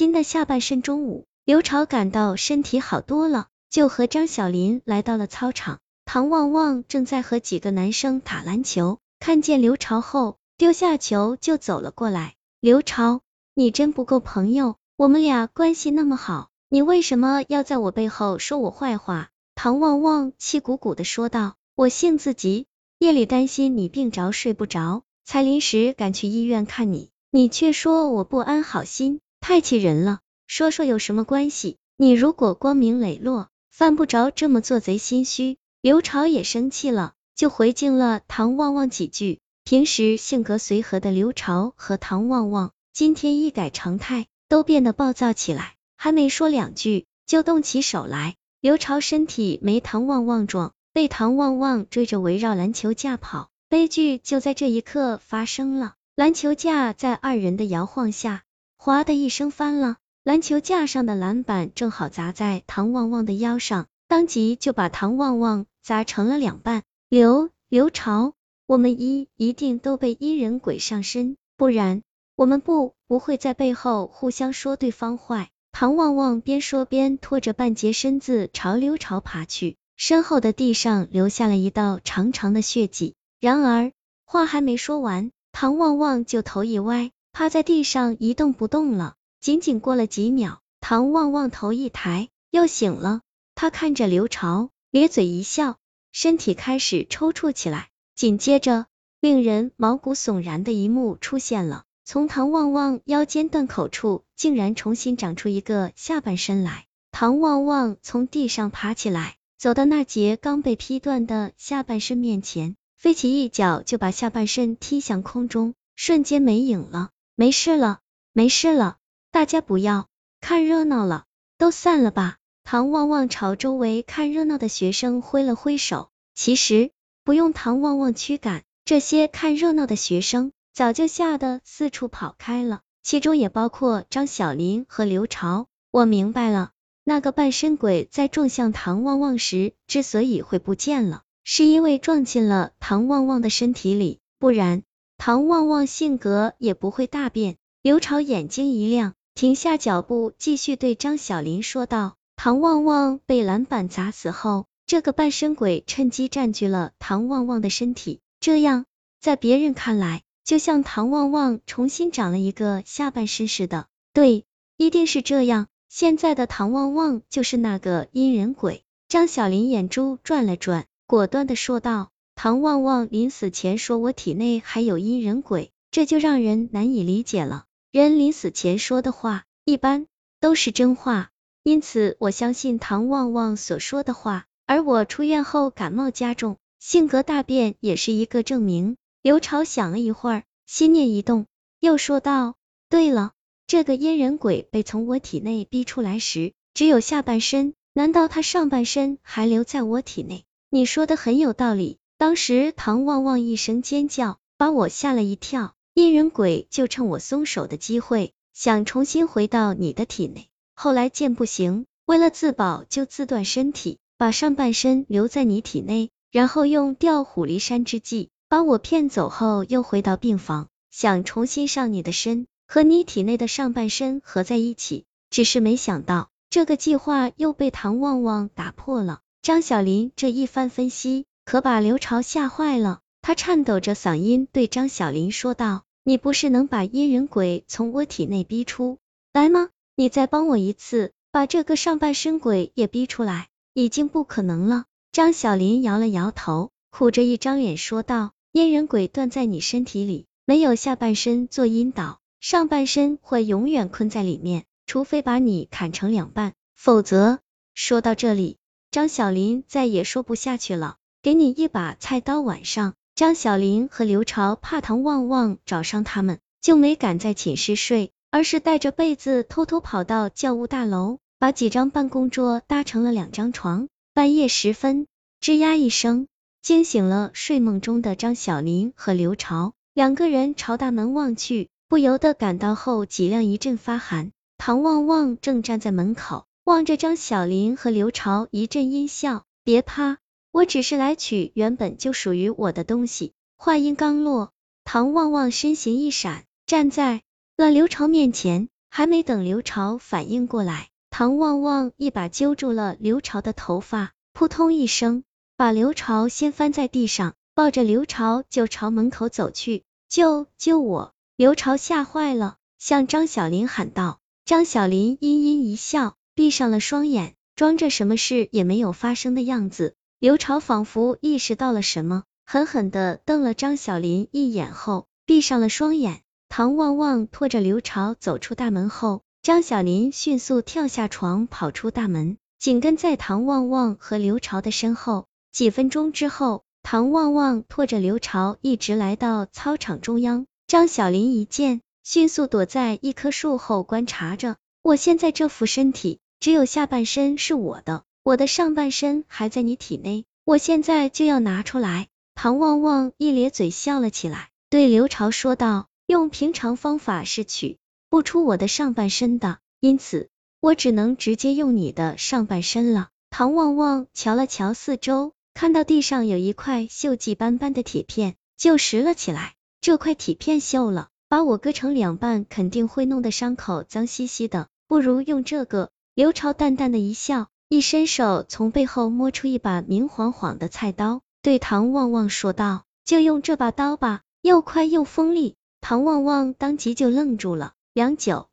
新的下半身。中午，刘朝感到身体好多了，就和张小林来到了操场。唐旺旺正在和几个男生打篮球，看见刘朝后，丢下球就走了过来。刘朝，你真不够朋友，我们俩关系那么好，你为什么要在我背后说我坏话？唐旺旺气鼓鼓的说道。我性子急，夜里担心你病着睡不着，才临时赶去医院看你，你却说我不安好心，太气人了。说说有什么关系？你如果光明磊落，犯不着这么做贼心虚。刘朝也生气了，就回敬了唐旺旺几句。平时性格随和的刘朝和唐旺旺，今天一改常态，都变得暴躁起来。还没说两句，就动起手来。刘朝身体没唐旺旺壮，被唐旺旺追着围绕篮球架跑。悲剧就在这一刻发生了，篮球架在二人的摇晃下，哗的一声翻了。篮球架上的篮板正好砸在唐旺旺的腰上，当即就把唐旺旺。砸成了两半，刘刘朝，我们一一定都被阴人鬼上身，不然我们不不会在背后互相说对方坏。唐旺旺边说边拖着半截身子朝刘朝爬去，身后的地上留下了一道长长的血迹。然而话还没说完，唐旺旺就头一歪，趴在地上一动不动了。仅仅过了几秒，唐旺旺头一抬，又醒了。他看着刘朝。咧嘴一笑，身体开始抽搐起来。紧接着，令人毛骨悚然的一幕出现了：从唐旺旺腰间断口处，竟然重新长出一个下半身来。唐旺旺从地上爬起来，走到那截刚被劈断的下半身面前，飞起一脚就把下半身踢向空中，瞬间没影了。没事了，没事了，大家不要看热闹了，都散了吧。唐旺旺朝周围看热闹的学生挥了挥手，其实不用唐旺旺驱赶，这些看热闹的学生早就吓得四处跑开了，其中也包括张小林和刘朝。我明白了，那个半身鬼在撞向唐旺旺时之所以会不见了，是因为撞进了唐旺旺的身体里，不然唐旺旺性格也不会大变。刘朝眼睛一亮，停下脚步，继续对张小林说道。唐旺旺被篮板砸死后，这个半身鬼趁机占据了唐旺旺的身体，这样在别人看来，就像唐旺旺重新长了一个下半身似的。对，一定是这样。现在的唐旺旺就是那个阴人鬼。张小林眼珠转了转，果断的说道：“唐旺旺临死前说我体内还有阴人鬼，这就让人难以理解了。人临死前说的话，一般都是真话。”因此，我相信唐旺旺所说的话，而我出院后感冒加重，性格大变，也是一个证明。刘朝想了一会儿，心念一动，又说道：“对了，这个阴人鬼被从我体内逼出来时，只有下半身，难道他上半身还留在我体内？你说的很有道理。当时唐旺旺一声尖叫，把我吓了一跳，阴人鬼就趁我松手的机会，想重新回到你的体内。”后来见不行，为了自保就自断身体，把上半身留在你体内，然后用调虎离山之计把我骗走后，又回到病房，想重新上你的身，和你体内的上半身合在一起。只是没想到，这个计划又被唐旺旺打破了。张小林这一番分析，可把刘朝吓坏了。他颤抖着嗓音对张小林说道：“你不是能把阴人鬼从我体内逼出来吗？”你再帮我一次，把这个上半身鬼也逼出来，已经不可能了。张小林摇了摇头，苦着一张脸说道：“阴人鬼断在你身体里，没有下半身做引导，上半身会永远困在里面，除非把你砍成两半，否则……”说到这里，张小林再也说不下去了。给你一把菜刀。晚上，张小林和刘朝怕唐旺旺找上他们，就没敢在寝室睡。而是带着被子偷偷跑到教务大楼，把几张办公桌搭成了两张床。半夜时分，吱呀一声，惊醒了睡梦中的张小林和刘朝。两个人朝大门望去，不由得感到后脊梁一阵发寒。唐旺旺正站在门口，望着张小林和刘朝，一阵阴笑：“别怕，我只是来取原本就属于我的东西。”话音刚落，唐旺旺身形一闪，站在。了刘朝面前，还没等刘朝反应过来，唐旺旺一把揪住了刘朝的头发，扑通一声，把刘朝掀翻在地上，抱着刘朝就朝门口走去。救救我！刘朝吓坏了，向张小林喊道。张小林阴阴一笑，闭上了双眼，装着什么事也没有发生的样子。刘朝仿佛意识到了什么，狠狠的瞪了张小林一眼后，闭上了双眼。唐旺旺拖着刘朝走出大门后，张小林迅速跳下床，跑出大门，紧跟在唐旺旺和刘朝的身后。几分钟之后，唐旺旺拖着刘朝一直来到操场中央。张小林一见，迅速躲在一棵树后观察着。我现在这副身体，只有下半身是我的，我的上半身还在你体内，我现在就要拿出来。唐旺旺一咧嘴笑了起来，对刘朝说道。用平常方法是取不出我的上半身的，因此我只能直接用你的上半身了。唐旺旺瞧了瞧四周，看到地上有一块锈迹斑斑的铁片，就拾了起来。这块铁片锈了，把我割成两半肯定会弄得伤口脏兮兮的，不如用这个。刘朝淡淡的一笑，一伸手从背后摸出一把明晃晃的菜刀，对唐旺旺说道：“就用这把刀吧，又快又锋利。”唐旺旺当即就愣住了，良久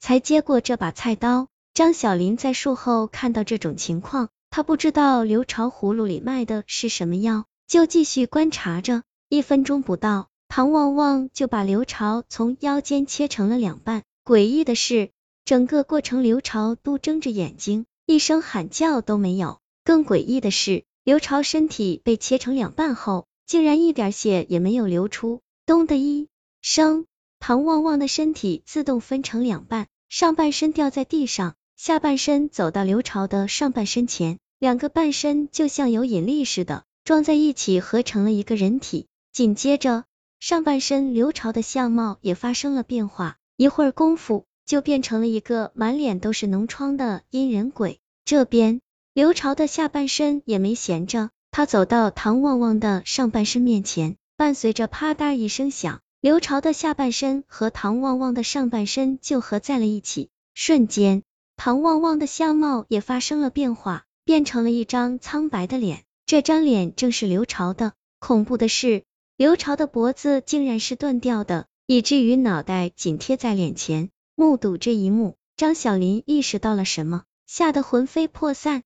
才接过这把菜刀。张小林在术后看到这种情况，他不知道刘朝葫芦里卖的是什么药，就继续观察着。一分钟不到，唐旺旺就把刘朝从腰间切成了两半。诡异的是，整个过程刘朝都睁着眼睛，一声喊叫都没有。更诡异的是，刘朝身体被切成两半后，竟然一点血也没有流出。咚的一。声，唐旺旺的身体自动分成两半，上半身掉在地上，下半身走到刘朝的上半身前，两个半身就像有引力似的撞在一起，合成了一个人体。紧接着，上半身刘朝的相貌也发生了变化，一会儿功夫就变成了一个满脸都是脓疮的阴人鬼。这边，刘朝的下半身也没闲着，他走到唐旺旺的上半身面前，伴随着啪嗒一声响。刘朝的下半身和唐旺旺的上半身就合在了一起，瞬间，唐旺旺的相貌也发生了变化，变成了一张苍白的脸。这张脸正是刘朝的。恐怖的是，刘朝的脖子竟然是断掉的，以至于脑袋紧贴在脸前。目睹这一幕，张小林意识到了什么，吓得魂飞魄散。